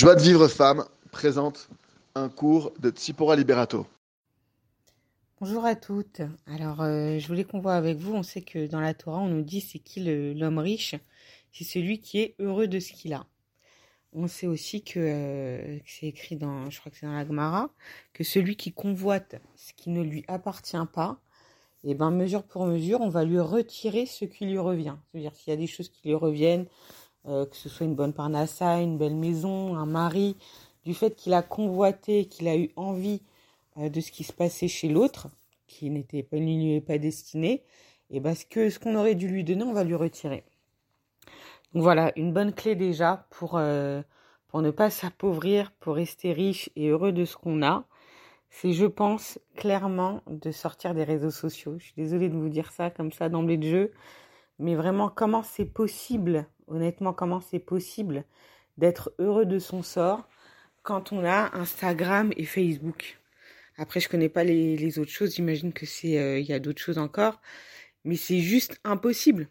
Joie de vivre femme présente un cours de Tsipora Liberato. Bonjour à toutes. Alors, euh, je voulais qu'on voit avec vous. On sait que dans la Torah, on nous dit c'est qui l'homme riche? C'est celui qui est heureux de ce qu'il a. On sait aussi que, euh, c'est écrit dans, je crois que c'est dans la Gemara, que celui qui convoite ce qui ne lui appartient pas, et eh ben mesure pour mesure, on va lui retirer ce qui lui revient. C'est-à-dire s'il y a des choses qui lui reviennent, euh, que ce soit une bonne parnassa, une belle maison, un mari, du fait qu'il a convoité, qu'il a eu envie euh, de ce qui se passait chez l'autre, qui n'était pas lui pas destiné, et ben ce que ce qu'on aurait dû lui donner, on va lui retirer. Donc voilà, une bonne clé déjà pour, euh, pour ne pas s'appauvrir, pour rester riche et heureux de ce qu'on a. C'est, je pense, clairement de sortir des réseaux sociaux. Je suis désolée de vous dire ça comme ça d'emblée de jeu. Mais vraiment, comment c'est possible, honnêtement, comment c'est possible d'être heureux de son sort quand on a Instagram et Facebook? Après, je connais pas les, les autres choses. J'imagine que c'est, euh, il y a d'autres choses encore. Mais c'est juste impossible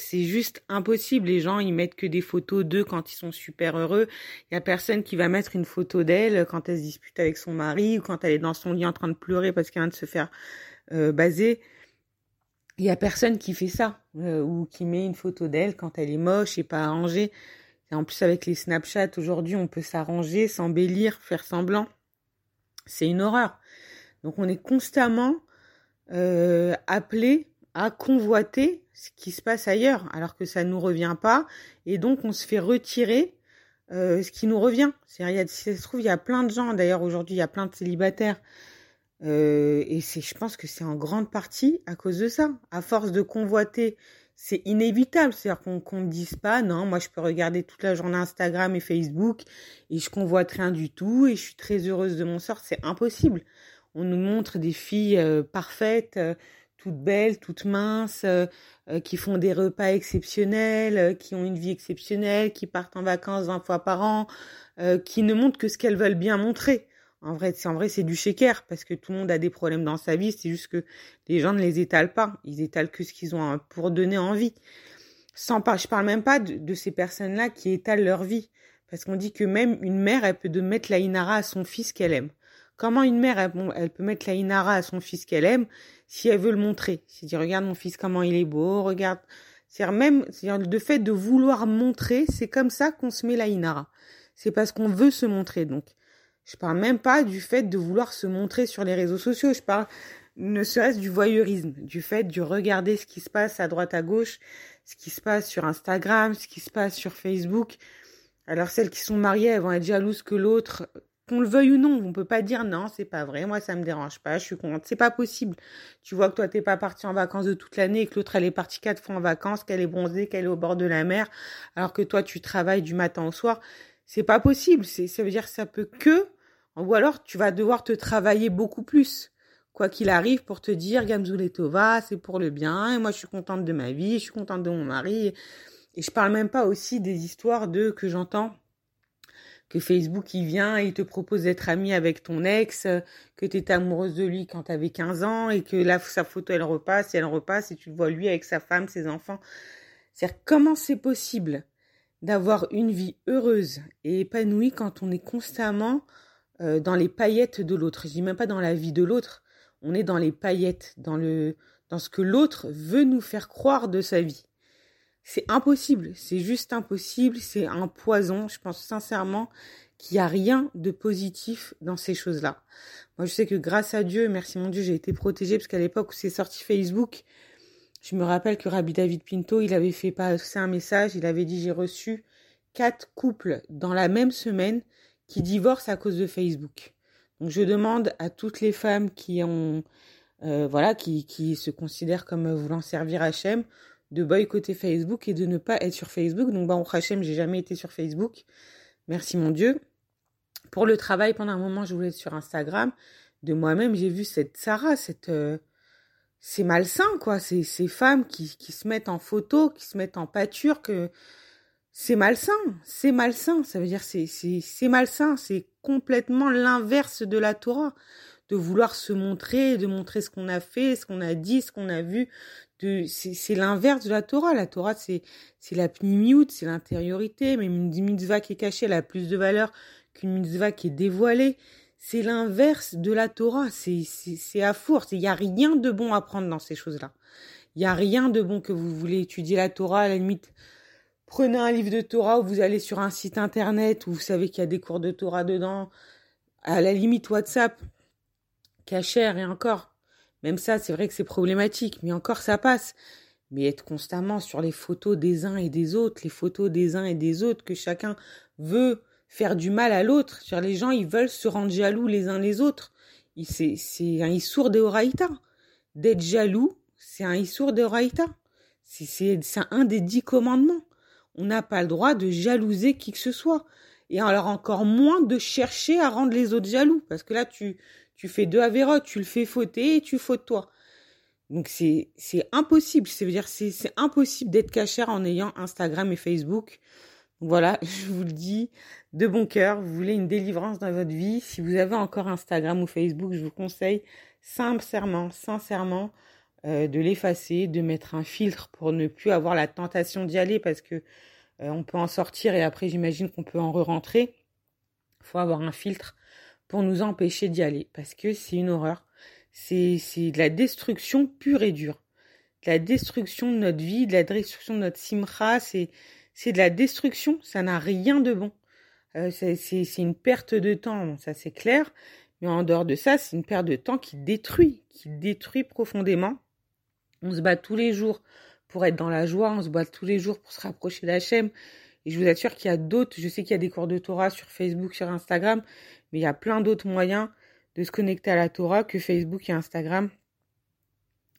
c'est juste impossible. Les gens, ils mettent que des photos d'eux quand ils sont super heureux. Il y a personne qui va mettre une photo d'elle quand elle se dispute avec son mari ou quand elle est dans son lit en train de pleurer parce qu'elle vient de se faire euh, baser. Il y a personne qui fait ça euh, ou qui met une photo d'elle quand elle est moche et pas arrangée. En plus, avec les Snapchat, aujourd'hui, on peut s'arranger, s'embellir, faire semblant. C'est une horreur. Donc, on est constamment euh, appelé à convoiter ce qui se passe ailleurs, alors que ça ne nous revient pas, et donc on se fait retirer euh, ce qui nous revient. C'est-à-dire, si ça se trouve, il y a plein de gens, d'ailleurs aujourd'hui il y a plein de célibataires, euh, et c'est, je pense que c'est en grande partie à cause de ça. À force de convoiter, c'est inévitable. C'est-à-dire qu'on ne dise pas, non, moi je peux regarder toute la journée Instagram et Facebook et je convoite rien du tout et je suis très heureuse de mon sort. C'est impossible. On nous montre des filles euh, parfaites, euh, toutes belles, toutes minces, euh, euh, qui font des repas exceptionnels, euh, qui ont une vie exceptionnelle, qui partent en vacances 20 fois par an, qui ne montrent que ce qu'elles veulent bien montrer. En vrai, c'est en vrai, c'est du shaker parce que tout le monde a des problèmes dans sa vie. C'est juste que les gens ne les étalent pas. Ils étalent que ce qu'ils ont pour donner envie. Sans pas, je parle même pas de, ces personnes-là qui étalent leur vie. Parce qu'on dit que même une mère, elle peut de mettre la inara à son fils qu'elle aime. Comment une mère, elle, peut mettre la inara à son fils qu'elle aime si elle veut le montrer? Si dit regarde mon fils comment il est beau, regarde. C'est même, c'est le fait de vouloir montrer, c'est comme ça qu'on se met la inara. C'est parce qu'on veut se montrer. Donc, je parle même pas du fait de vouloir se montrer sur les réseaux sociaux. Je parle ne serait-ce du voyeurisme, du fait de regarder ce qui se passe à droite à gauche, ce qui se passe sur Instagram, ce qui se passe sur Facebook. Alors celles qui sont mariées, elles vont être jalouses que l'autre qu'on le veuille ou non, on peut pas dire non, c'est pas vrai, moi ça me dérange pas, je suis contente, c'est pas possible. Tu vois que toi t'es pas parti en vacances de toute l'année et que l'autre elle est partie quatre fois en vacances, qu'elle est bronzée, qu'elle est au bord de la mer, alors que toi tu travailles du matin au soir, c'est pas possible. Ça veut dire que ça peut que, ou alors tu vas devoir te travailler beaucoup plus, quoi qu'il arrive, pour te dire Gamzoul Tova, c'est pour le bien, et moi je suis contente de ma vie, je suis contente de mon mari, et je parle même pas aussi des histoires de que j'entends que Facebook il vient et il te propose d'être ami avec ton ex, que tu étais amoureuse de lui quand tu avais 15 ans et que là sa photo elle repasse et elle repasse et tu le vois lui avec sa femme, ses enfants. C'est comment c'est possible d'avoir une vie heureuse et épanouie quand on est constamment euh, dans les paillettes de l'autre. Je dis même pas dans la vie de l'autre, on est dans les paillettes, dans le dans ce que l'autre veut nous faire croire de sa vie. C'est impossible, c'est juste impossible, c'est un poison. Je pense sincèrement qu'il n'y a rien de positif dans ces choses-là. Moi, je sais que grâce à Dieu, merci mon Dieu, j'ai été protégée parce qu'à l'époque où c'est sorti Facebook, je me rappelle que Rabbi David Pinto, il avait fait passer un message, il avait dit j'ai reçu quatre couples dans la même semaine qui divorcent à cause de Facebook. Donc je demande à toutes les femmes qui ont euh, voilà qui, qui se considèrent comme voulant servir Hachem de boycotter Facebook et de ne pas être sur Facebook. Donc, bah, au Hachem, j'ai jamais été sur Facebook. Merci mon Dieu. Pour le travail, pendant un moment, je voulais être sur Instagram. De moi-même, j'ai vu cette Sarah, cette, euh, c'est malsain, quoi. Ces, ces femmes qui, qui se mettent en photo, qui se mettent en pâture, que c'est malsain. C'est malsain. Ça veut dire, c'est, c'est, c'est malsain. C'est complètement l'inverse de la Torah de vouloir se montrer, de montrer ce qu'on a fait, ce qu'on a dit, ce qu'on a vu, de c'est l'inverse de la Torah. La Torah, c'est c'est la pnimiout, c'est l'intériorité. Même une mitzvah qui est cachée, elle a plus de valeur qu'une mitzvah qui est dévoilée. C'est l'inverse de la Torah. C'est c'est à force. Il n'y a rien de bon à prendre dans ces choses-là. Il n'y a rien de bon que vous voulez étudier la Torah. À la limite, prenez un livre de Torah ou vous allez sur un site internet où vous savez qu'il y a des cours de Torah dedans. À la limite, WhatsApp, cachère et encore même ça, c'est vrai que c'est problématique, mais encore ça passe. Mais être constamment sur les photos des uns et des autres, les photos des uns et des autres, que chacun veut faire du mal à l'autre. Les gens, ils veulent se rendre jaloux les uns les autres. C'est un issour de Horaïta. D'être jaloux, c'est un issour de Horaïta. C'est un des dix commandements. On n'a pas le droit de jalouser qui que ce soit. Et alors encore moins de chercher à rendre les autres jaloux. Parce que là, tu, fais deux avérotes, tu le fais fauter et tu fautes toi. Donc c'est impossible, c'est impossible d'être cachère en ayant Instagram et Facebook. voilà, je vous le dis de bon cœur, vous voulez une délivrance dans votre vie, si vous avez encore Instagram ou Facebook, je vous conseille sincèrement, sincèrement euh, de l'effacer, de mettre un filtre pour ne plus avoir la tentation d'y aller parce que euh, on peut en sortir et après j'imagine qu'on peut en re-rentrer. Faut avoir un filtre pour nous empêcher d'y aller, parce que c'est une horreur. C'est, de la destruction pure et dure. De la destruction de notre vie, de la destruction de notre simra, c'est, de la destruction, ça n'a rien de bon. Euh, c'est une perte de temps, ça c'est clair, mais en dehors de ça, c'est une perte de temps qui détruit, qui détruit profondément. On se bat tous les jours pour être dans la joie, on se bat tous les jours pour se rapprocher d'Hachem. Et je vous assure qu'il y a d'autres, je sais qu'il y a des cours de Torah sur Facebook, sur Instagram, mais il y a plein d'autres moyens de se connecter à la Torah que Facebook et Instagram.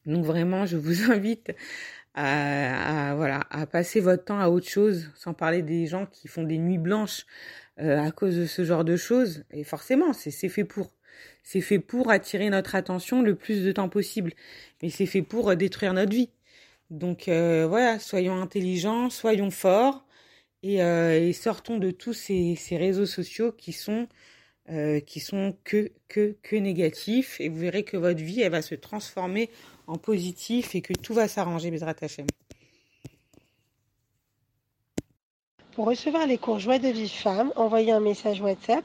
Donc vraiment, je vous invite à passer votre temps à autre chose, sans parler des gens qui font des nuits blanches euh, à cause de ce genre de choses. Et forcément, c'est fait pour. C'est fait pour attirer notre attention le plus de temps possible. Mais c'est fait pour détruire notre vie. Donc euh, voilà, soyons intelligents, soyons forts et, euh, sortons de tous ces, réseaux sociaux qui sont euh, que, négatifs et vous verrez que votre vie, elle va se transformer en positif et que tout va s'arranger, Bezrat Hachem. Pour recevoir les cours Joie de vie femme, envoyez un message WhatsApp